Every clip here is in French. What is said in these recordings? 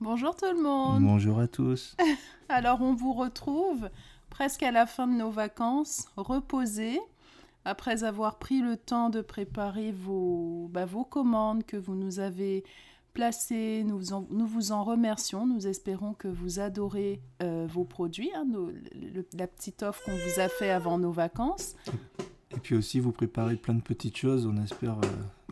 Bonjour tout le monde. Bonjour à tous. Alors on vous retrouve presque à la fin de nos vacances, reposés, après avoir pris le temps de préparer vos, bah, vos commandes que vous nous avez placées. Nous, nous vous en remercions. Nous espérons que vous adorez euh, vos produits, hein, la petite offre qu'on vous a fait avant nos vacances. Et puis aussi, vous préparez plein de petites choses. On espère euh,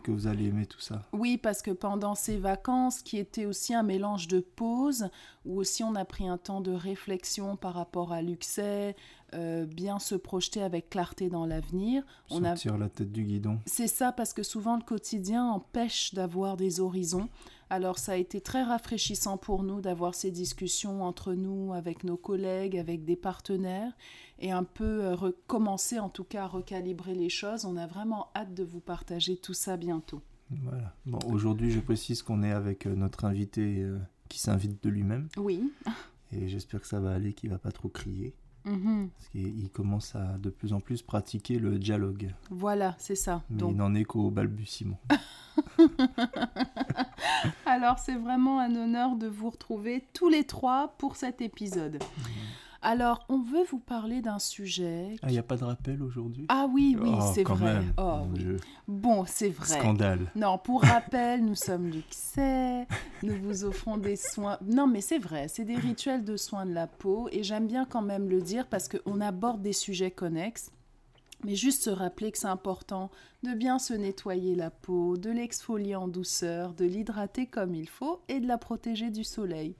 que vous allez aimer tout ça. Oui, parce que pendant ces vacances, qui étaient aussi un mélange de pause, où aussi on a pris un temps de réflexion par rapport à Luxet, euh, bien se projeter avec clarté dans l'avenir. On Sortir la tête du guidon. C'est ça, parce que souvent le quotidien empêche d'avoir des horizons. Alors ça a été très rafraîchissant pour nous d'avoir ces discussions entre nous, avec nos collègues, avec des partenaires, et un peu euh, recommencer en tout cas à recalibrer les choses. On a vraiment hâte de vous partager tout ça bientôt. Voilà. Bon, aujourd'hui, je précise qu'on est avec euh, notre invité euh, qui s'invite de lui-même. Oui. Et j'espère que ça va aller, qu'il va pas trop crier. Mhm. Parce qu'il commence à de plus en plus pratiquer le dialogue. Voilà, c'est ça. Mais il n'en est qu'au balbutiement. Alors c'est vraiment un honneur de vous retrouver tous les trois pour cet épisode. Alors, on veut vous parler d'un sujet. Ah, il n'y a pas de rappel aujourd'hui? Ah oui, oui, oh, c'est vrai. Même. Oh, Bon, c'est vrai. Scandale. Non, pour rappel, nous sommes Luxet, nous vous offrons des soins. Non, mais c'est vrai, c'est des rituels de soins de la peau et j'aime bien quand même le dire parce qu'on aborde des sujets connexes. Mais juste se rappeler que c'est important de bien se nettoyer la peau, de l'exfolier en douceur, de l'hydrater comme il faut et de la protéger du soleil.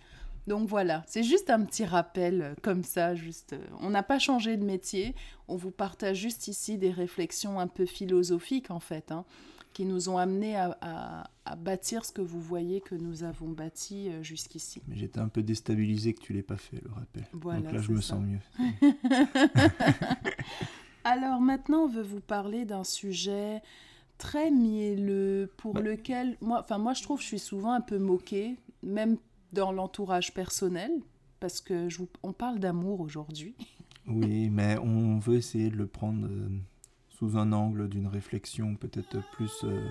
Donc voilà, c'est juste un petit rappel euh, comme ça, juste. Euh, on n'a pas changé de métier, on vous partage juste ici des réflexions un peu philosophiques en fait, hein, qui nous ont amenés à, bâtir ce que vous voyez que nous avons bâti euh, jusqu'ici. Mais j'étais un peu déstabilisé que tu l'aies pas fait le rappel. Voilà, Donc là, je me sens mieux. Alors maintenant, on veut vous parler d'un sujet très mielleux pour bah. lequel moi, enfin moi je trouve que je suis souvent un peu moquée, même dans l'entourage personnel, parce que je on parle d'amour aujourd'hui. Oui, mais on veut essayer de le prendre euh, sous un angle d'une réflexion peut-être plus euh,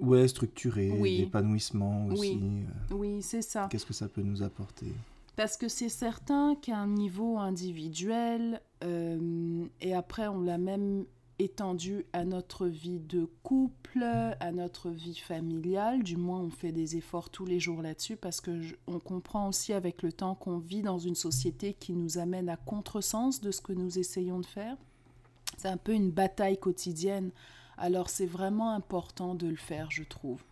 ouais, structurée, d'épanouissement aussi. Oui, euh. oui c'est ça. Qu'est-ce que ça peut nous apporter? Parce que c'est certain qu'à un niveau individuel, euh, et après on l'a même étendu à notre vie de couple, à notre vie familiale, du moins on fait des efforts tous les jours là-dessus parce que on comprend aussi avec le temps qu'on vit dans une société qui nous amène à contresens de ce que nous essayons de faire. C'est un peu une bataille quotidienne. Alors c'est vraiment important de le faire, je trouve.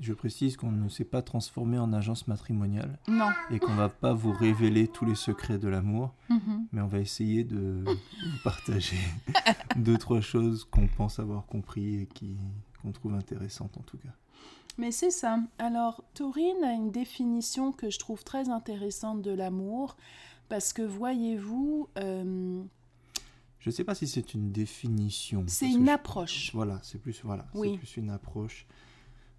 Je précise qu'on ne s'est pas transformé en agence matrimoniale. Non. Et qu'on va pas vous révéler tous les secrets de l'amour. Mhm. Mais on va essayer de vous partager deux, trois choses qu'on pense avoir compris et qui, qu'on trouve intéressantes en tout cas. Mais c'est ça. Alors, Taurine a une définition que je trouve très intéressante de l'amour. Parce que voyez-vous. Euh, je ne sais pas si c'est une définition. C'est une approche. Voilà, c'est plus, voilà, oui. plus une approche.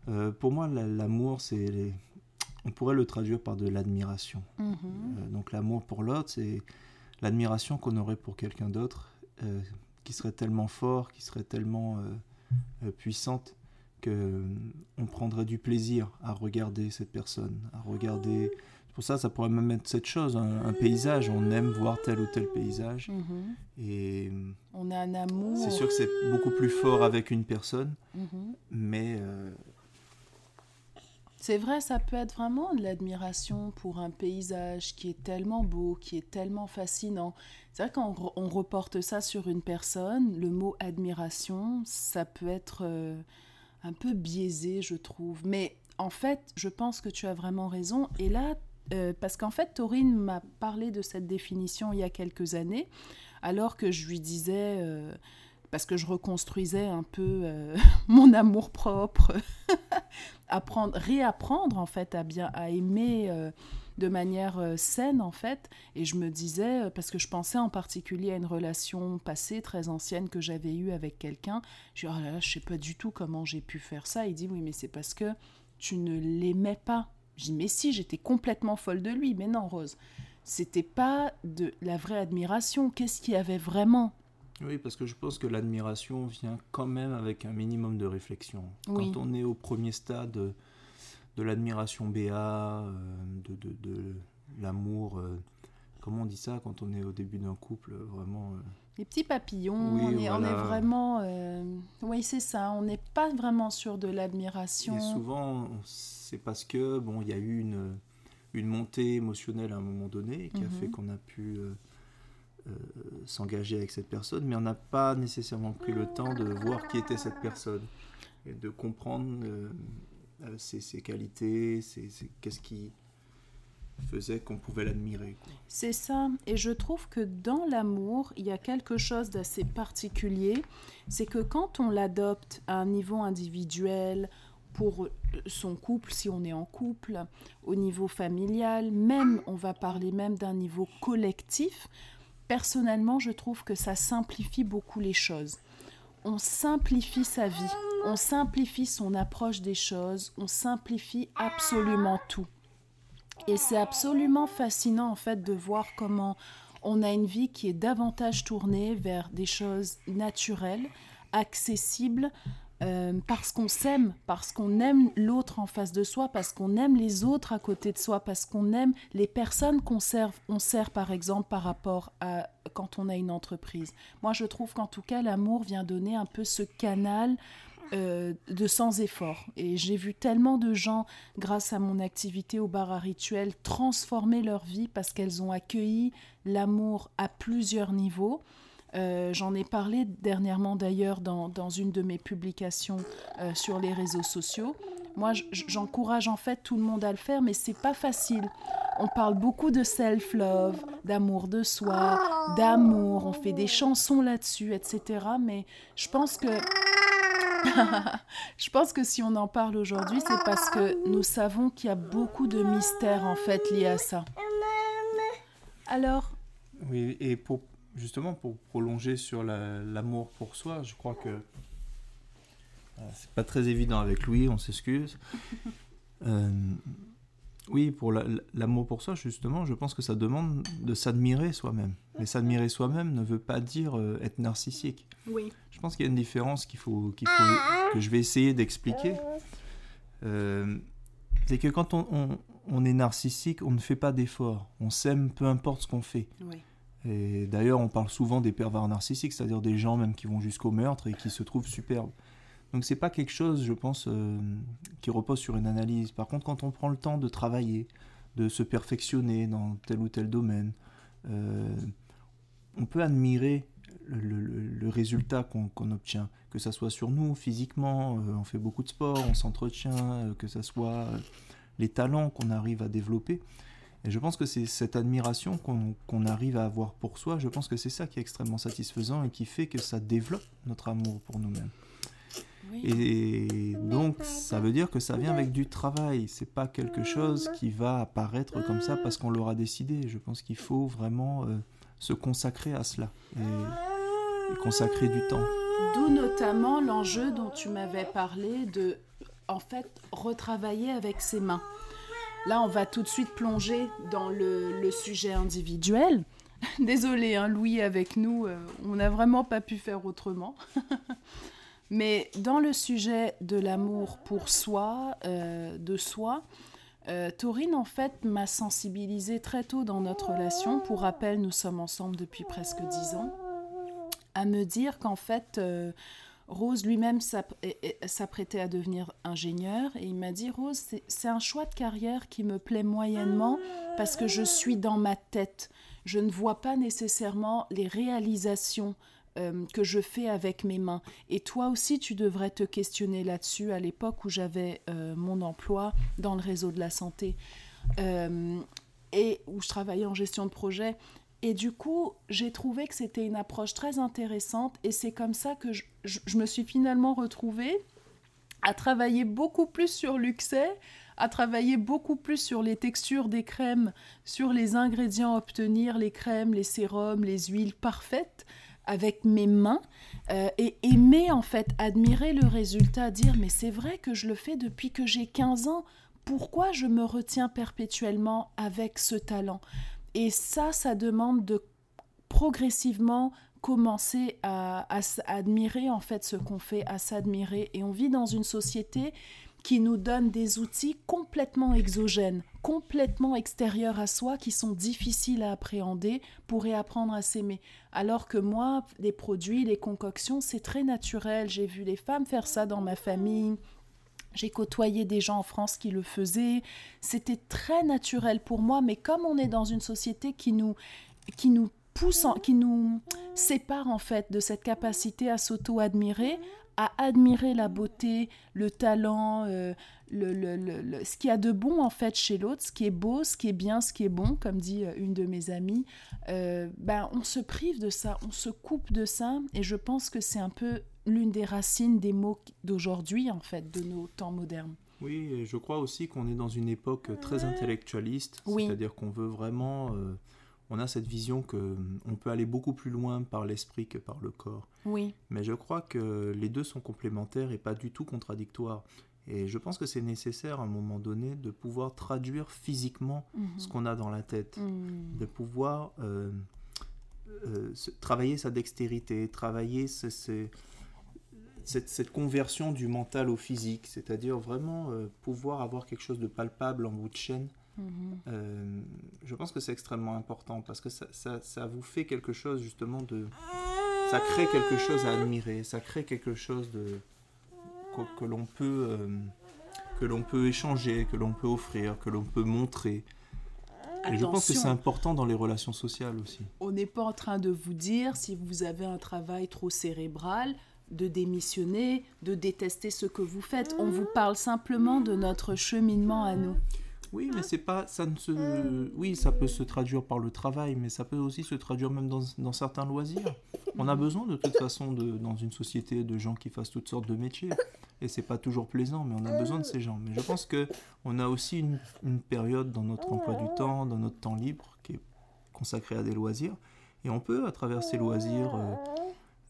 Euh, pour moi, l'amour, c'est. On pourrait le traduire par de l'admiration. Mhm. Euh, donc, l'amour pour l'autre, c'est l'admiration qu'on aurait pour quelqu'un d'autre, euh, qui serait tellement fort, qui serait tellement puissante, que on prendrait du plaisir à regarder cette personne, à regarder. Pour ça, ça pourrait même être cette chose, un, paysage. On aime voir tel ou tel paysage. Mhm. Et on a un amour. C'est sûr que c'est beaucoup plus fort avec une personne, mhm. mais c'est vrai, ça peut être vraiment de l'admiration pour un paysage qui est tellement beau, qui est tellement fascinant. C'est vrai quand on reporte ça sur une personne, le mot admiration, ça peut être euh, un peu biaisé, je trouve. Mais en fait, je pense que tu as vraiment raison. Et là, euh, parce qu'en fait, Taurine m'a parlé de cette définition il y a quelques années, alors que je lui disais... Euh, parce que je reconstruisais un peu euh, mon amour propre, apprendre, réapprendre en fait à bien à aimer euh, de manière euh, saine en fait. Et je me disais parce que je pensais en particulier à une relation passée très ancienne que j'avais eue avec quelqu'un. Je dis oh je sais pas du tout comment j'ai pu faire ça. Il dit oui mais c'est parce que tu ne l'aimais pas. Je dis mais si j'étais complètement folle de lui. Mais non Rose, c'était pas de la vraie admiration. Qu'est-ce qu'il y avait vraiment oui, parce que je pense que l'admiration vient quand même avec un minimum de réflexion. Quand on est au premier stade de l'admiration béat, de, de, de l'amour. comment on dit ça quand on est au début d'un couple Vraiment. Les petits papillons, on, est, on, est, vraiment... oui, c'est ça, on n'est pas vraiment sur de l'admiration. Et souvent, c'est parce que, bon, il y a eu une, une montée émotionnelle à un moment donné qui a fait mhm. qu'on a pu euh, s'engager avec cette personne, mais on n'a pas nécessairement pris le temps de voir qui était cette personne et de comprendre euh, euh, ses, qualités, qu'est-ce qui faisait qu'on pouvait l'admirer. C'est ça, et je trouve que dans l'amour, il y a quelque chose d'assez particulier, c'est que quand on l'adopte à un niveau individuel, pour son couple, si on est en couple, au niveau familial, même, on va parler même d'un niveau collectif, personnellement, je trouve que ça simplifie beaucoup les choses. On simplifie sa vie, on simplifie son approche des choses, on simplifie absolument tout. Et c'est absolument fascinant en fait de voir comment on a une vie qui est davantage tournée vers des choses naturelles, accessibles, euh, parce qu'on s'aime, parce qu'on aime l'autre en face de soi, parce qu'on aime les autres à côté de soi, parce qu'on aime les personnes qu'on sert, on sert par exemple par rapport à quand on a une entreprise. Moi, je trouve qu'en tout cas, l'amour vient donner un peu ce canal euh, de sans effort. Et j'ai vu tellement de gens, grâce à mon activité au bar à rituel, transformer leur vie parce qu'elles ont accueilli l'amour à plusieurs niveaux. Euh, j'en ai parlé dernièrement d'ailleurs dans, dans, une de mes publications euh, sur les réseaux sociaux. Moi, j'encourage en fait tout le monde à le faire, mais c'est pas facile. On parle beaucoup de self-love, d'amour de soi, d'amour. On fait des chansons là-dessus, etc. Mais je pense que je pense que si on en parle aujourd'hui, c'est parce que nous savons qu'il y a beaucoup de mystères en fait liés à ça. Alors? Oui, et pour justement pour prolonger sur l'amour pour soi, je crois que euh, c'est pas très évident avec Louis, on s'excuse. Euh, oui, pour l'amour pour soi, justement, je pense que ça demande de s'admirer soi-même. Mais s'admirer soi-même ne veut pas dire euh, être narcissique. Oui. Je pense qu'il y a une différence qu'il faut, faut, que je vais essayer d'expliquer. c'est que quand on, on, est narcissique, on ne fait pas d'efforts. On s'aime peu importe ce qu'on fait. Oui. Et d'ailleurs, on parle souvent des pervers narcissiques, c'est-à-dire des gens même qui vont jusqu'au meurtre et qui se trouvent superbes. Donc c'est pas quelque chose, je pense, euh, qui repose sur une analyse. Par contre, quand on prend le temps de travailler, de se perfectionner dans tel ou tel domaine, euh, on peut admirer le, résultat qu'on obtient, que ça soit sur nous physiquement, euh, on fait beaucoup de sport, on s'entretient, que ça soit les talents qu'on arrive à développer. Et je pense que c'est cette admiration qu'on arrive à avoir pour soi, je pense que c'est ça qui est extrêmement satisfaisant et qui fait que ça développe notre amour pour nous-mêmes. Et donc, ça veut dire que ça vient avec du travail. C'est pas quelque chose qui va apparaître comme ça parce qu'on l'aura décidé. Je pense qu'il faut vraiment euh, se consacrer à cela et, et consacrer du temps. D'où notamment l'enjeu dont tu m'avais parlé de, en fait, retravailler avec ses mains. Là, on va tout de suite plonger dans le, sujet individuel. Désolé, hein, Louis avec nous, euh, on n'a vraiment pas pu faire autrement. Mais dans le sujet de l'amour pour soi, euh, de soi, euh, Taurine, en fait, m'a sensibilisée très tôt dans notre relation. Pour rappel, nous sommes ensemble depuis presque dix ans. À me dire qu'en fait, Rose lui-même s'apprêtait à devenir ingénieur et il m'a dit Rose, c'est un choix de carrière qui me plaît moyennement parce que je suis dans ma tête. Je ne vois pas nécessairement les réalisations euh, que je fais avec mes mains. Et toi aussi, tu devrais te questionner là-dessus à l'époque où j'avais euh, mon emploi dans le réseau de la santé euh, et où je travaillais en gestion de projet. Et du coup, j'ai trouvé que c'était une approche très intéressante et c'est comme ça que je, me suis finalement retrouvée à travailler beaucoup plus sur l'excès, à travailler beaucoup plus sur les textures des crèmes, sur les ingrédients à obtenir, les crèmes, les sérums, les huiles parfaites avec mes mains euh, et aimer en fait, admirer le résultat, dire mais c'est vrai que je le fais depuis que j'ai 15 ans, pourquoi je me retiens perpétuellement avec ce talent? Et ça, ça demande de progressivement commencer à, admirer en fait ce qu'on fait, à s'admirer. Et on vit dans une société qui nous donne des outils complètement exogènes, complètement extérieurs à soi, qui sont difficiles à appréhender pour réapprendre à s'aimer. Alors que moi, les produits, les concoctions, c'est très naturel. J'ai vu les femmes faire ça dans ma famille. J'ai côtoyé des gens en France qui le faisaient. C'était très naturel pour moi, mais comme on est dans une société qui nous, qui nous pousse, qui nous sépare en fait de cette capacité à s'auto-admirer, à admirer la beauté, le talent, euh, le, le, le, ce qu'il y a de bon en fait chez l'autre, ce qui est beau, ce qui est bien, ce qui est bon, comme dit euh, une de mes amies, euh, ben, on se prive de ça, on se coupe de ça, et je pense que c'est un peu l'une des racines des mots d'aujourd'hui, en fait, de nos temps modernes. Oui, et je crois aussi qu'on est dans une époque très intellectualiste, c'est-à-dire qu'on veut vraiment on a cette vision que hum, on peut aller beaucoup plus loin par l'esprit que par le corps. Oui. Mais je crois que les deux sont complémentaires et pas du tout contradictoires. Et je pense que c'est nécessaire à un moment donné de pouvoir traduire physiquement mhm. ce qu'on a dans la tête, mhm. de pouvoir euh, euh, travailler sa dextérité, travailler cette, conversion du mental au physique, c'est-à-dire vraiment euh, pouvoir avoir quelque chose de palpable en bout de chaîne Mhm. Je pense que c'est extrêmement important parce que ça, ça, vous fait quelque chose justement de... Ça crée quelque chose à admirer, ça crée quelque chose de que, l'on peut, euh, que l'on peut échanger, que l'on peut offrir, que l'on peut montrer. Et je pense que c'est important dans les relations sociales aussi. On n'est pas en train de vous dire si vous avez un travail trop cérébral, de démissionner, de détester ce que vous faites. On vous parle simplement de notre cheminement à nous. Oui, mais c'est pas, ça ne se, oui, ça peut se traduire par le travail, mais ça peut aussi se traduire même dans, dans certains loisirs. On a besoin de toute façon de, dans une société de gens qui fassent toutes sortes de métiers, et c'est pas toujours plaisant, mais on a besoin de ces gens. Mais je pense que on a aussi une, une période dans notre emploi du temps, dans notre temps libre, qui est consacrée à des loisirs, et on peut à travers ces loisirs euh,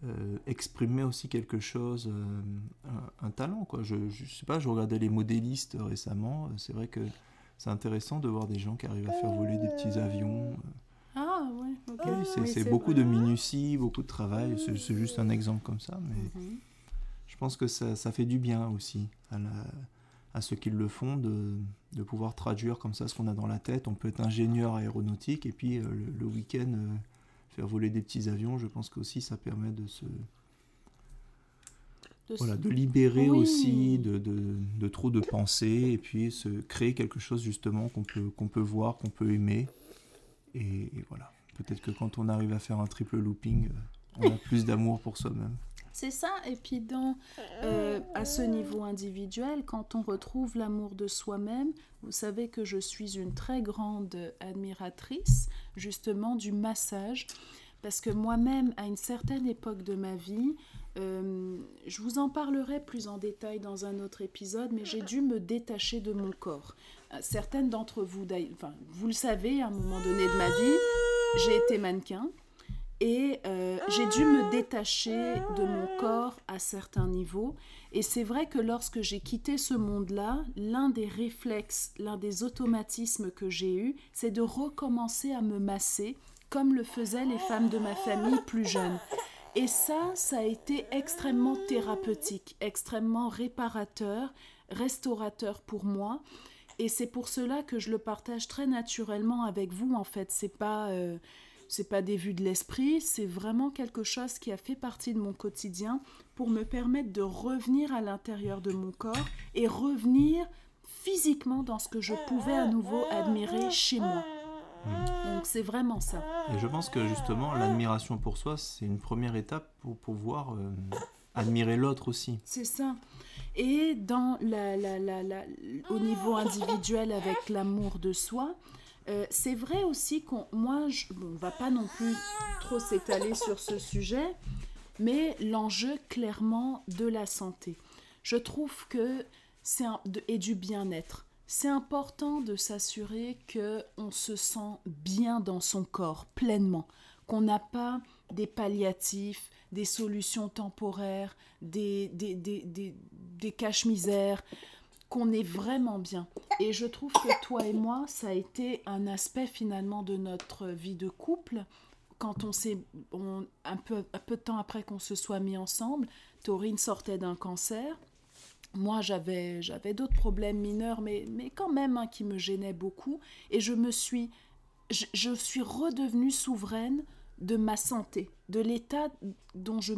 euh, exprimer aussi quelque chose, euh, un, un, talent quoi. Je, je sais pas, je regardais les modélistes récemment, c'est vrai que c'est intéressant de voir des gens qui arrivent à faire voler des petits avions. Ah ouais, ok. c'est beaucoup de minutie, beaucoup de travail. C'est juste un exemple comme ça, mais mhm. je pense que ça, ça, fait du bien aussi à, la, à ceux qui le font de, de, pouvoir traduire comme ça ce qu'on a dans la tête. On peut être ingénieur aéronautique et puis euh, le, week-end euh, faire voler des petits avions. Je pense qu'aussi ça permet de se de, voilà, de libérer aussi de, de, de, trop de pensées et puis se créer quelque chose justement qu'on peut, qu'on peut voir, qu'on peut aimer. Et, voilà, peut-être que quand on arrive à faire un triple looping, euh, on a plus d'amour pour soi-même. C'est ça, et puis dans, euh, à ce niveau individuel, quand on retrouve l'amour de soi-même, vous savez que je suis une très grande admiratrice justement du massage, parce que moi-même, à une certaine époque de ma vie, euh, je vous en parlerai plus en détail dans un autre épisode, mais j'ai dû me détacher de mon corps. Euh, certaines d'entre vous, vous le savez, à un moment donné de ma vie, j'ai été mannequin et euh, j'ai dû me détacher de mon corps à certains niveaux. Et c'est vrai que lorsque j'ai quitté ce monde-là, l'un des réflexes, l'un des automatismes que j'ai eu, c'est de recommencer à me masser comme le faisaient les femmes de ma famille plus jeunes. Et ça, ça a été extrêmement thérapeutique, extrêmement réparateur, restaurateur pour moi. Et c'est pour cela que je le partage très naturellement avec vous. En fait, c'est pas euh, c'est pas des vues de l'esprit, c'est vraiment quelque chose qui a fait partie de mon quotidien pour me permettre de revenir à l'intérieur de mon corps et revenir physiquement dans ce que je pouvais à nouveau admirer chez moi. Donc c'est vraiment ça. Et je pense que justement, l'admiration pour soi, c'est une première étape pour pouvoir euh, admirer l'autre aussi. C'est ça. Et dans la, la, la, au niveau individuel avec l'amour de soi, euh, c'est vrai aussi qu'on, moi, je, bon, on va pas non plus trop s'étaler sur ce sujet, mais l'enjeu clairement de la santé. Je trouve que c'est et du bien-être c'est important de s'assurer que on se sent bien dans son corps pleinement, qu'on n'a pas des palliatifs, des solutions temporaires, des, des, des, des, caches-misères, qu'on est vraiment bien. Et je trouve que toi et moi, ça a été un aspect finalement de notre vie de couple. Quand on s'est, un peu, un peu de temps après qu'on se soit mis ensemble, Taurine sortait d'un cancer moi, j'avais, j'avais d'autres problèmes mineurs, mais, mais quand même hein, qui me gênaient beaucoup. Et je me suis, je, suis redevenue souveraine de ma santé, de l'état dont je,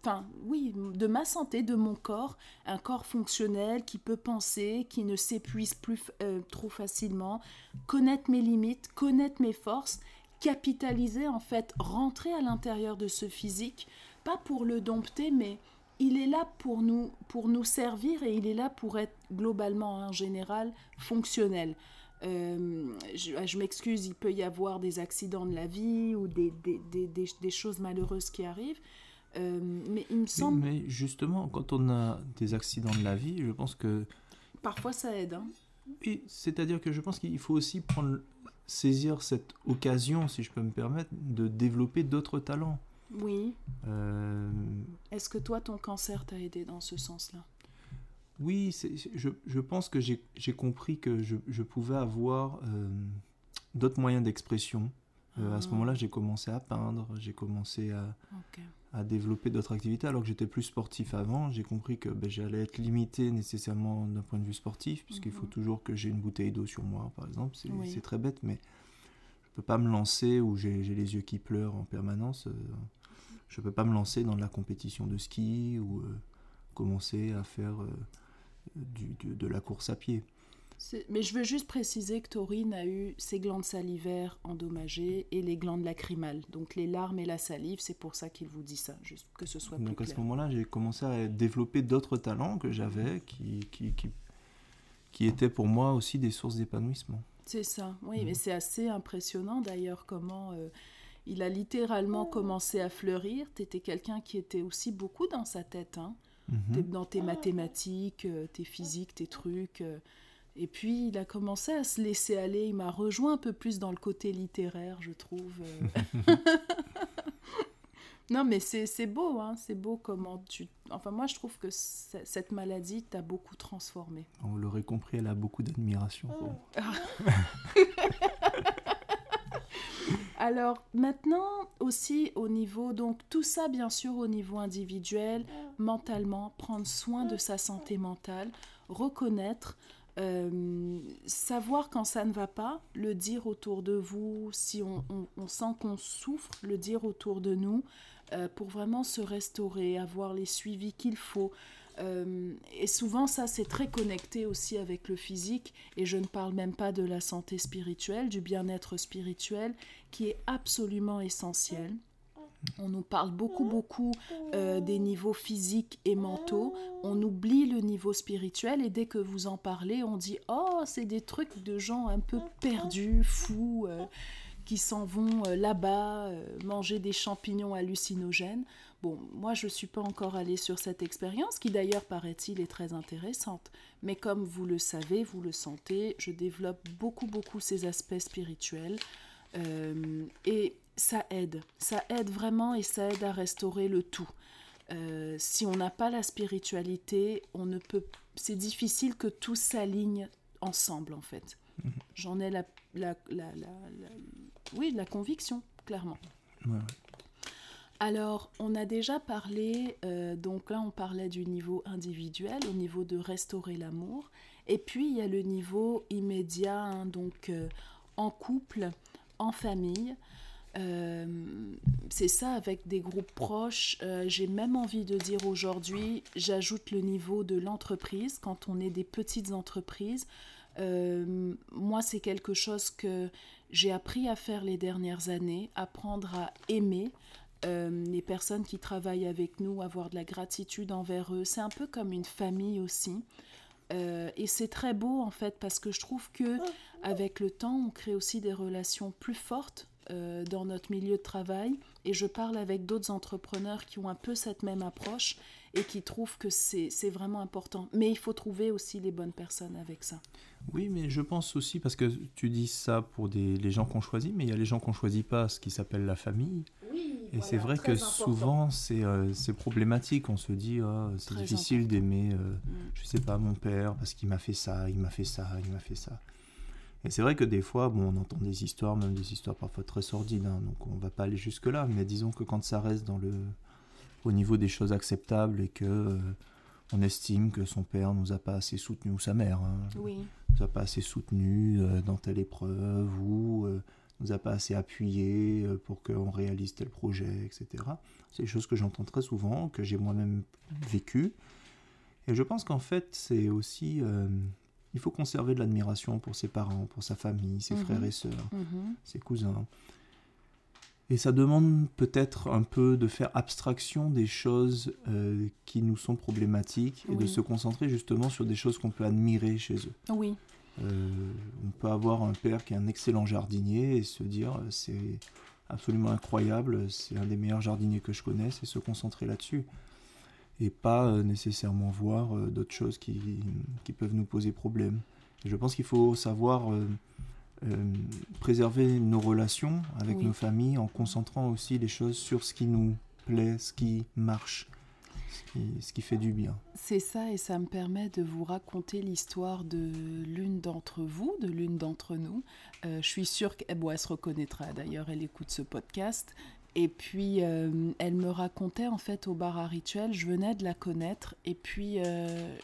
enfin oui, de ma santé, de mon corps, un corps fonctionnel qui peut penser, qui ne s'épuise plus euh, trop facilement, connaître mes limites, connaître mes forces, capitaliser en fait, rentrer à l'intérieur de ce physique, pas pour le dompter, mais il est là pour nous, pour nous servir et il est là pour être globalement en général fonctionnel. Euh, je, m'excuse, il peut y avoir des accidents de la vie ou des, des, des, des choses malheureuses qui arrivent. Euh, mais il me semble. Mais, justement, quand on a des accidents de la vie, je pense que. Parfois ça aide. Hein. c'est-à-dire que je pense qu'il faut aussi prendre, saisir cette occasion, si je peux me permettre, de développer d'autres talents. Oui. Euh, Est-ce que toi, ton cancer t'a aidé dans ce sens-là? Oui, je, je, pense que j'ai compris que je, je pouvais avoir euh, d'autres moyens d'expression. Euh, à ce ah. moment-là, j'ai commencé à peindre, j'ai commencé à, à développer d'autres activités. Alors que j'étais plus sportif avant, j'ai compris que ben, j'allais être limité nécessairement d'un point de vue sportif, puisqu'il faut mhm. toujours que j'ai une bouteille d'eau sur moi, par exemple. C'est très bête, mais je peux pas me lancer où j'ai les yeux qui pleurent en permanence. Je peux pas me lancer dans la compétition de ski ou euh, commencer à faire euh, du, de, la course à pied. Mais je veux juste préciser que Taurine a eu ses glandes salivaires endommagées et les glandes lacrymales. Donc les larmes et la salive, c'est pour ça qu'il vous dit ça, juste que ce soit Donc à ce moment-là, j'ai commencé à développer d'autres talents que j'avais qui, qui, qui, qui, étaient pour moi aussi des sources d'épanouissement. C'est ça, oui, mais mhm. c'est assez impressionnant d'ailleurs comment... Euh, il a littéralement commencé à fleurir. Tu étais quelqu'un qui était aussi beaucoup dans sa tête. Hein. Mhm. Dans tes mathématiques, euh, tes physiques, tes trucs. Euh. Et puis, il a commencé à se laisser aller. Il m'a rejoint un peu plus dans le côté littéraire, je trouve. Euh. non, mais c'est beau, hein. C'est beau comment tu... Enfin, moi, je trouve que cette maladie t'a beaucoup transformé. On l'aurait compris, elle a beaucoup d'admiration. Alors maintenant aussi au niveau, donc tout ça bien sûr au niveau individuel, mentalement, prendre soin de sa santé mentale, reconnaître, euh, savoir quand ça ne va pas, le dire autour de vous, si on, sent qu'on souffre, le dire autour de nous, euh, pour vraiment se restaurer, avoir les suivis qu'il faut. Euh, et souvent, ça, c'est très connecté aussi avec le physique. Et je ne parle même pas de la santé spirituelle, du bien-être spirituel, qui est absolument essentiel. On nous parle beaucoup, beaucoup euh, des niveaux physiques et mentaux. On oublie le niveau spirituel et dès que vous en parlez, on dit Oh, c'est des trucs de gens un peu perdus, fous, euh, qui s'en vont là-bas manger des champignons hallucinogènes. Bon, moi, je ne suis pas encore allée sur cette expérience, qui d'ailleurs, paraît-il, est très intéressante. Mais comme vous le savez, vous le sentez, je développe beaucoup, beaucoup ces aspects spirituels. Euh, et ça aide. Ça aide vraiment et ça aide à restaurer le tout. Euh, si on n'a pas la spiritualité, on ne peut. C'est difficile que tout s'aligne ensemble, en fait. Mhm. J'en ai la, la, la, oui, la conviction, clairement. Ouais. Alors, on a déjà parlé, euh, donc là on parlait du niveau individuel, au niveau de restaurer l'amour, et puis il y a le niveau immédiat, hein, donc euh, en couple, en famille. Euh, c'est ça avec des groupes proches. J'ai même envie de dire aujourd'hui, j'ajoute le niveau de l'entreprise quand on est des petites entreprises. moi, c'est quelque chose que j'ai appris à faire les dernières années, apprendre à aimer, euh, les personnes qui travaillent avec nous, avoir de la gratitude envers eux. C'est un peu comme une famille aussi. Euh, et c'est très beau en fait parce que je trouve que avec le temps, on crée aussi des relations plus fortes euh, dans notre milieu de travail. Et je parle avec d'autres entrepreneurs qui ont un peu cette même approche et qui trouvent que c'est vraiment important. Mais il faut trouver aussi les bonnes personnes avec ça. Oui, mais je pense aussi, parce que tu dis ça pour des, les gens qu'on choisit, mais il y a les gens qu'on choisit pas, ce qui s'appelle la famille. Et c'est vrai que souvent, euh, c'est problématique. On se dit, oh, c'est difficile d'aimer, euh, mm. je sais pas, mon père, parce qu'il m'a fait ça, il m'a fait ça, il m'a fait ça. Et c'est vrai que des fois, bon, on entend des histoires, même des histoires parfois très sordides, hein, donc on va pas aller jusque-là. Mais disons que quand ça reste dans le, au niveau des choses acceptables et que, euh, on estime que son père nous a pas assez soutenu ou sa mère hein, Oui. nous a pas assez soutenu euh, dans telle épreuve ou nous a pas assez appuyé euh, pour qu'on réalise tel projet, etc. C'est des choses que j'entends très souvent, que j'ai moi-même vécu. Et je pense qu'en fait, c'est aussi... euh, il faut conserver de l'admiration pour ses parents, pour sa famille, ses Mhm. frères et sœurs, Mhm. ses cousins. Et ça demande peut-être un peu de faire abstraction des choses euh, qui nous sont problématiques et de se concentrer justement sur des choses qu'on peut admirer chez eux. Oui. Euh, on peut avoir un père qui est un excellent jardinier et se dire euh, c'est absolument incroyable, c'est un des meilleurs jardiniers que je connaisse et se concentrer là-dessus. Et pas euh, nécessairement voir euh, d'autres choses qui, qui peuvent nous poser problème. Et je pense qu'il faut savoir préserver nos relations avec Oui. nos familles en concentrant aussi les choses sur ce qui nous plaît, ce qui marche, ce qui, fait du bien. C'est ça, et ça me permet de vous raconter l'histoire de l'une d'entre vous, de l'une d'entre nous. Euh, je suis sûre qu'elle se reconnaîtra, d'ailleurs, elle écoute ce podcast. Et puis, euh, elle me racontait, en fait, au bar à rituel, je venais de la connaître, et puis, euh.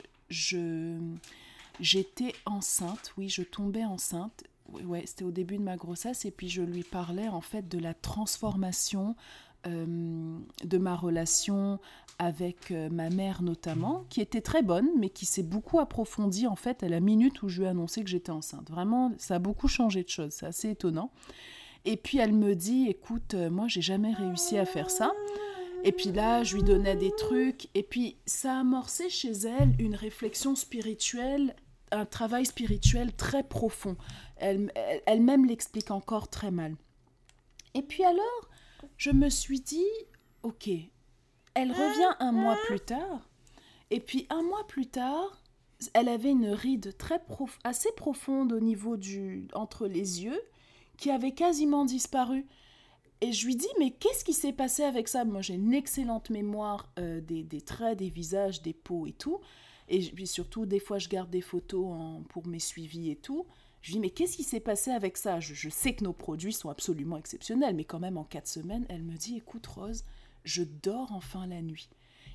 J'étais enceinte, oui, je tombais enceinte. Ouais, c'était au début de ma grossesse, et puis je lui parlais, en fait, de la transformation euh, de ma relation avec euh, ma mère notamment, qui était très bonne, mais qui s'est beaucoup approfondie en fait à la minute où je lui ai annoncé que j'étais enceinte. Vraiment, ça a beaucoup changé de choses, c'est assez étonnant. Et puis elle me dit, écoute, euh, moi j'ai jamais réussi à faire ça. Et puis là, je lui donnais des trucs, et puis ça a amorcé chez elle une réflexion spirituelle, un travail spirituel très profond. Elle- elle- Elle-même l'explique encore très mal. Et puis alors, je me suis dit, ok, elle revient un mois plus tard, et puis un mois plus tard, elle avait une ride très assez profonde au niveau du entre les yeux, qui avait quasiment disparu. Et je lui dis, mais qu'est-ce qui s'est passé avec ça? Moi, j'ai une excellente mémoire euh, des, traits, des visages, des peaux et tout. Et puis surtout, des fois, je garde des photos pour mes suivis et tout. Je dis, mais qu'est-ce qui s'est passé avec ça? Je, je sais que nos produits sont absolument exceptionnels, mais quand même, en quatre semaines, elle me dit, écoute, Rose, je dors enfin la nuit.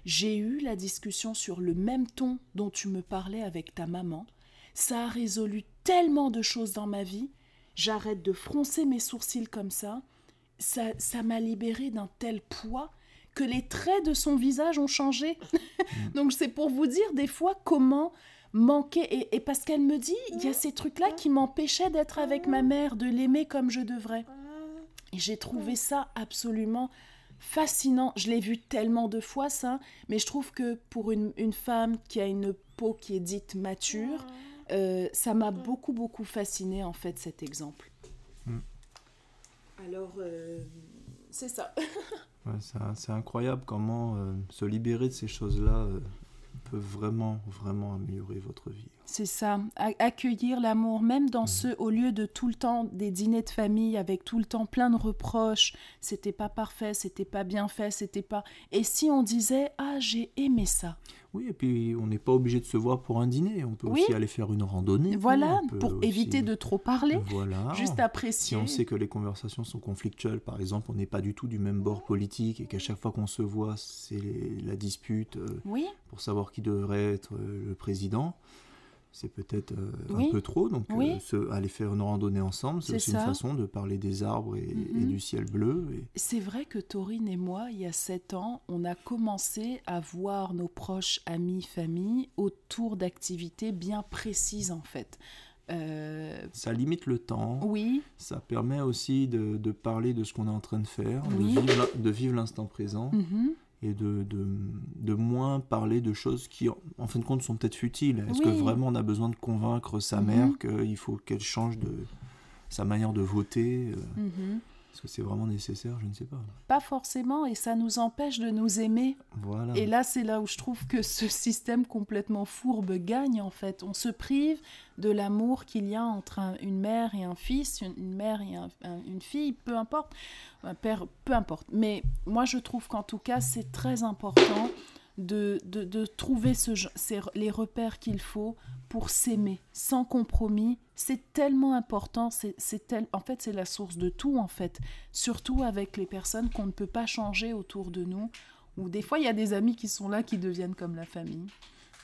J'ai eu la discussion sur le même ton dont tu me parlais avec ta maman. Ça a résolu tellement de choses dans ma vie. J'arrête de froncer mes sourcils comme ça. Ça ça m'a libérée d'un tel poids que les traits de son visage ont changé. Donc c'est pour vous dire des fois comment manquer. Et, et parce qu'elle me dit, il y a ces trucs-là qui m'empêchaient d'être avec ma mère, de l'aimer comme je devrais. Et j'ai trouvé ça absolument fascinant. Je l'ai vu tellement de fois, ça. Mais je trouve que pour une, une femme qui a une peau qui est dite mature, euh, ça m'a beaucoup, beaucoup fasciné, en fait, cet exemple. Mm. Alors, euh, c'est ça. Ouais, c'est incroyable comment euh, se libérer de ces choses-là euh, peut vraiment, vraiment améliorer votre vie. C'est ça, accueillir l'amour, même dans ce, au lieu de tout le temps des dîners de famille avec tout le temps plein de reproches, c'était pas parfait, c'était pas bien fait, c'était pas. Et si on disait ah j'ai aimé ça, Oui, et puis on n'est pas obligé de se voir pour un dîner. On peut Oui. aussi aller faire une randonnée. voilà, pour aussi- éviter de trop parler, Voilà. juste Si apprécier. on sait que les conversations sont conflictuelles, par exemple, on n'est pas du tout du même bord politique et qu'à chaque fois qu'on se voit, c'est la dispute euh, Oui, pour savoir qui devrait être euh, le président, c'est peut-être euh, Oui. un peu trop. Donc, Oui. euh, se- aller faire une randonnée ensemble, c'est C'est aussi ça. une façon de parler des arbres et, et Mhm. du ciel bleu. Et... c'est vrai que Taurine et moi, il y a sept ans, on a commencé à voir nos proches amis, famille autour d'activités bien précises en fait. Euh, Ça limite le temps. oui, Ça permet aussi de, de parler de ce qu'on est en train de faire, Oui. de vivre l'in- de vivre l'instant présent mhm, et de, de, de moins parler de choses qui, en, fin de compte, sont peut-être futiles. Est-ce que vraiment on a besoin de convaincre sa Mhm. mère qu'il faut qu'elle change de sa manière de voter euh, mhm. Est-ce que c'est vraiment nécessaire? Je ne sais pas. Pas forcément, et ça nous empêche de nous aimer. Voilà. Et là, c'est là où je trouve que ce système complètement fourbe gagne, en fait. On se prive de l'amour qu'il y a entre un- une mère et un fils, une, une mère et un- un- une fille, peu importe, un père, peu importe. Mais moi, je trouve qu'en tout cas, c'est très important de, de, de trouver ce, gen- ces- les repères qu'il faut pour s'aimer, sans compromis. C'est tellement important, c'est tel, en fait, c'est la source de tout, en fait. Surtout avec les personnes qu'on ne peut pas changer autour de nous. Ou des fois, il y a des amis qui sont là, qui deviennent comme la famille.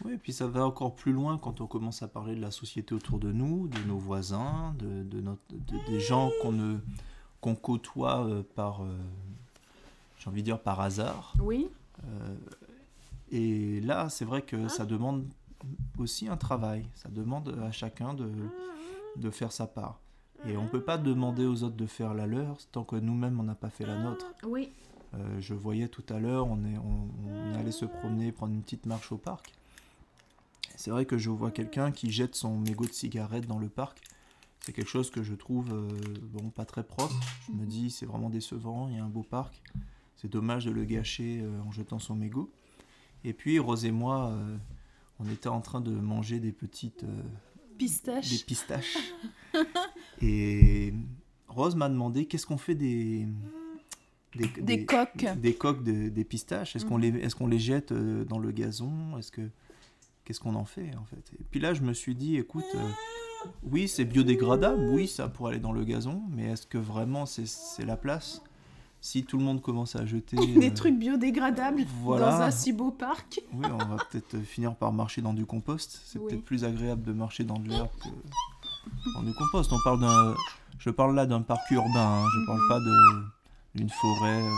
Oui, et puis ça va encore plus loin quand on commence à parler de la société autour de nous, de nos voisins, de, de notre, des gens qu'on qu'on côtoie euh, par, euh, j'ai envie de dire par hasard. Oui. Euh, et là, c'est vrai que ça demande aussi un travail. Ça demande à chacun de, de faire sa part. Et on ne peut pas demander aux autres de faire la leur tant que nous-mêmes, on n'a pas fait la nôtre. Oui. Euh, je voyais tout à l'heure, on, est, on, on allait se promener, prendre une petite marche au parc. C'est vrai que je vois quelqu'un qui jette son mégot de cigarette dans le parc. C'est quelque chose que je trouve euh, bon, pas très propre. Je me dis, c'est vraiment décevant, il y a un beau parc. C'est dommage de le gâcher euh, en jetant son mégot. Et puis, Rose et moi, on était en train de manger des petites euh, Pistache. des pistaches. Et Rose m'a demandé qu'est-ce qu'on fait des des, Des coques. des coques de- des pistaches? Est-ce qu'on Mhm. les qu'on les jette euh, dans le gazon? Est-ce que qu'est-ce qu'on en fait en fait? Et puis là, je me suis dit, écoute, euh, oui, c'est biodégradable, oui, ça pourrait aller dans le gazon, mais est-ce que vraiment c'est la place? Si tout le monde commence à jeter Des euh, trucs biodégradables voilà. dans un si beau parc. oui, on va peut-être euh, finir par marcher dans du compost. C'est Oui. peut-être plus agréable de marcher dans de l'herbe que dans du compost. On parle d'un, je parle là d'un parc urbain. hein. Je parle Mhm. pas de d'une forêt euh,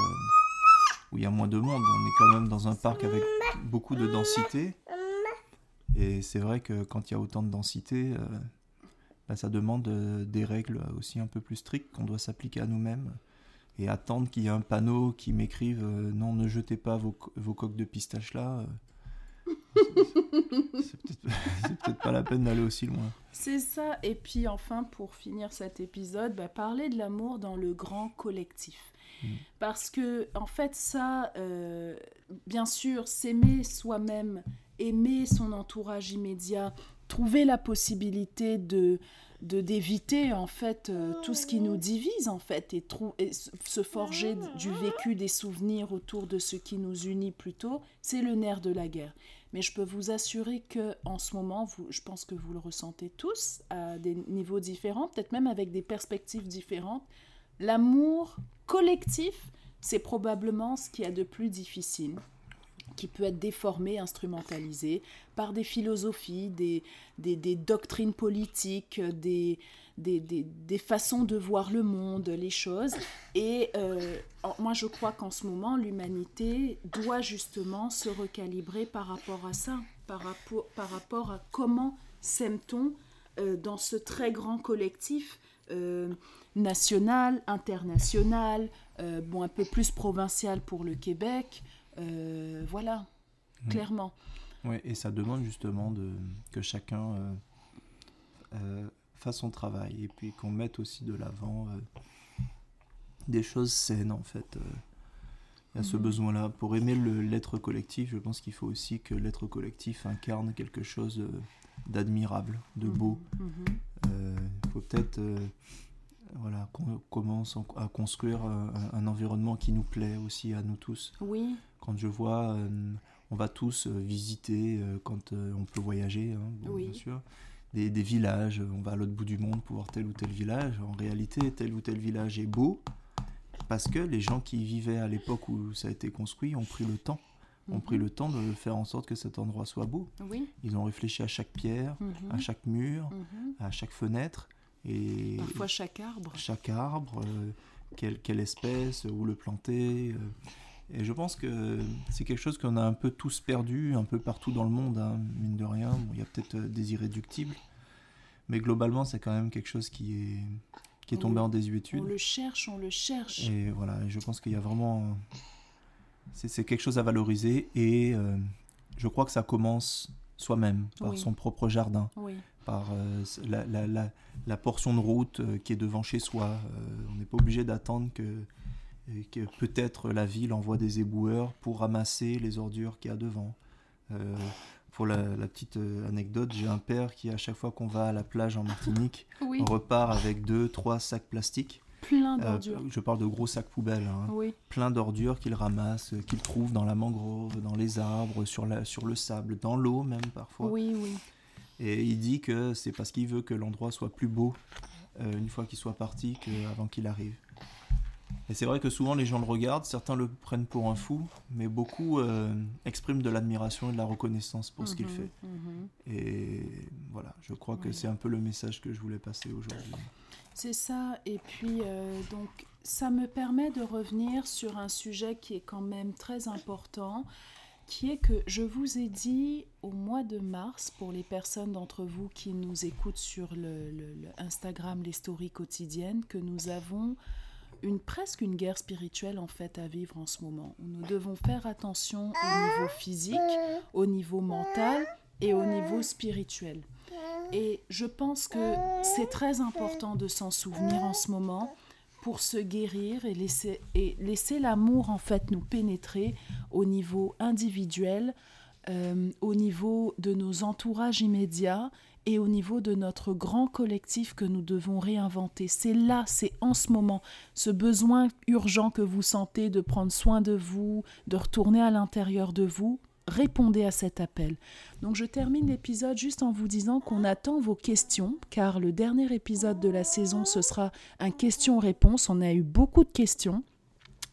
où il y a moins de monde. On est quand même dans un parc avec beaucoup de densité. Et c'est vrai que quand il y a autant de densité, euh, bah, ça demande des règles aussi un peu plus strictes qu'on doit s'appliquer à nous-mêmes. Et attendre qu'il y ait un panneau qui m'écrive euh, non, ne jetez pas vos, co- vos coques de pistache là. euh, c'est peut-être c'est peut-être pas la peine d'aller aussi loin. C'est ça. Et puis enfin, pour finir cet épisode, bah, parler de l'amour dans le grand collectif. Mm. Parce que, en fait, ça, euh, bien sûr, s'aimer soi-même, aimer son entourage immédiat, trouver la possibilité de de d'éviter en fait euh, tout ce qui nous divise en fait et, trou- et se forger du vécu des souvenirs autour de ce qui nous unit plutôt c'est le nerf de la guerre mais je peux vous assurer que en ce moment, vous, je pense que vous le ressentez tous à des niveaux différents, peut-être même avec des perspectives différentes. L'amour collectif, c'est probablement ce qu'il y a de plus difficile, qui peut être déformé, instrumentalisé par des philosophies, des, des, doctrines politiques, des, des, façons de voir le monde, les choses. Et euh, moi, je crois qu'en ce moment, l'humanité doit justement se recalibrer par rapport à ça, par rapport, par rapport à comment s'aime-t-on euh, dans ce très grand collectif euh, national, international, bon, un peu plus provincial pour le Québec. Euh, voilà, Mm. clairement. Ouais, et ça demande justement de, que chacun euh, euh, fasse son travail et puis qu'on mette aussi de l'avant des choses saines en fait. Il y a ce Mhm. besoin-là. Pour aimer l'être collectif, je pense qu'il faut aussi que l'être collectif incarne quelque chose d'admirable, de beau. Mhm. Euh, Il faut peut-être voilà, qu'on commence en- à construire un, un environnement qui nous plaît aussi à nous tous. Oui, Quand je vois, euh, on va tous euh, visiter euh, quand on peut voyager, hein, bon, Oui. bien sûr, des, des villages. On va à l'autre bout du monde pour voir tel ou tel village. En réalité, tel ou tel village est beau parce que les gens qui y vivaient à l'époque où ça a été construit ont pris le temps. Ont Mhm. pris le temps de faire en sorte que cet endroit soit beau. oui. Ils ont réfléchi à chaque pierre, mhm, à chaque mur, mhm. à chaque fenêtre et Parfois chaque arbre. chaque arbre, euh, quelle, quelle espèce, où le planter. euh. Et je pense que c'est quelque chose qu'on a un peu tous perdu, un peu partout dans le monde, hein, mine de rien. Bon, Il y a peut-être euh, des irréductibles, mais globalement, c'est quand même quelque chose qui est, qui est tombé On- en On désuétude. le cherche, on le cherche. Et voilà, et je pense qu'il y a vraiment. C'est quelque chose à valoriser et euh, je crois que ça commence soi-même, par Oui. son propre jardin Oui, par euh, la, la- la- la portion de route qui est devant chez soi. Euh, on n'est pas obligé d'attendre que, euh, que peut-être la ville envoie des éboueurs pour ramasser les ordures qu'il y a devant. Euh, pour la, la petite euh, anecdote, j'ai un père qui, à chaque fois qu'on va à la plage en Martinique, oui. repart avec deux, trois sacs plastiques. plein Euh, d'ordures. je parle de gros sacs poubelles. hein oui, plein d'ordures qu'il ramasse, qu'il trouve dans la mangrove, dans les arbres, sur, la, sur le sable, dans l'eau même parfois. oui, oui. Et il dit que c'est parce qu'il veut que l'endroit soit plus beau euh, une fois qu'il soit parti qu'avant qu'il arrive. Et c'est vrai que souvent les gens le regardent, certains le prennent pour un fou, mais beaucoup euh, expriment de l'admiration et de la reconnaissance pour ce qu'il Mhm, fait. mhm. Et voilà, je crois que Oui. c'est un peu le message que je voulais passer aujourd'hui. C'est ça, et puis euh, donc ça me permet de revenir sur un sujet qui est quand même très important, qui est que je vous ai dit au mois de mars, pour les personnes d'entre vous qui nous écoutent sur le, le- le Instagram, les stories quotidiennes, que nous avons une, presque une guerre spirituelle en fait à vivre en ce moment, où nous devons faire attention au niveau physique, au niveau mental et au niveau spirituel. Et je pense que c'est très important de s'en souvenir en ce moment pour se guérir et laisser, et laisser l'amour en fait nous pénétrer au niveau individuel, euh, au niveau de nos entourages immédiats et au niveau de notre grand collectif que nous devons réinventer. C'est là, c'est en ce moment, ce besoin urgent que vous sentez de prendre soin de vous, de retourner à l'intérieur de vous. Répondez à cet appel. Donc je termine l'épisode juste en vous disant qu'on attend vos questions, car le dernier épisode de la saison, ce sera un question-réponse. On a eu beaucoup de questions,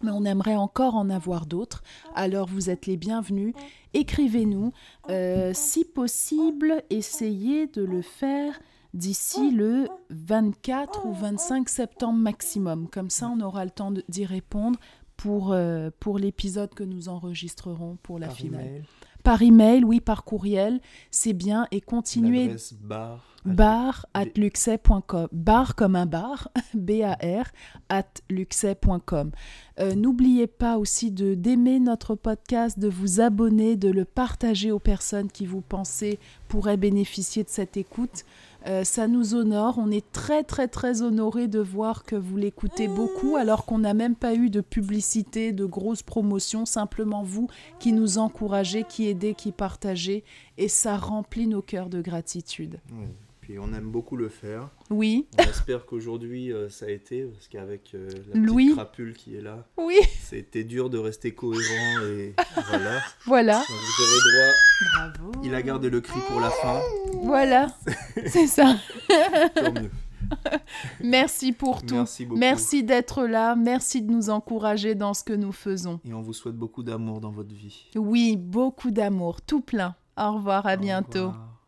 mais on aimerait encore en avoir d'autres. Alors vous êtes les bienvenus. Écrivez-nous. Euh, si possible, essayez de le faire d'ici le 24 ou 25 septembre maximum. Comme ça, on aura le temps d'y répondre pour, euh, pour l'épisode que nous enregistrerons pour la Par finale. email, Par email, oui, par courriel, c'est bien. Et continuez bar. bar at luxet.com. Bar comme un bar, B-A-R, at luxet.com. Euh, N'oubliez pas aussi de d'aimer notre podcast, de vous abonner, de le partager aux personnes qui vous pensez pourraient bénéficier de cette écoute. Euh, ça nous honore. On est très très très honorés de voir que vous l'écoutez beaucoup alors qu'on n'a même pas eu de publicité, de grosses promotions, simplement vous qui nous encouragez, qui aidez, qui partagez et ça remplit nos cœurs de gratitude. Oui. Puis on aime beaucoup le faire. Oui, On espère qu'aujourd'hui euh, ça a été, parce qu'avec euh, la petite Louis. crapule qui est là, oui, c'était dur de rester cohérent et voilà. voilà. Donc, vous aurez droit. Bravo. Il a gardé le cri pour la fin. Voilà, c'est ça. Tant mieux. Merci pour tout. Merci beaucoup. Merci d'être là. Merci de nous encourager dans ce que nous faisons. Et on vous souhaite beaucoup d'amour dans votre vie. Oui, beaucoup d'amour, tout plein. Au revoir, à Au bientôt. revoir.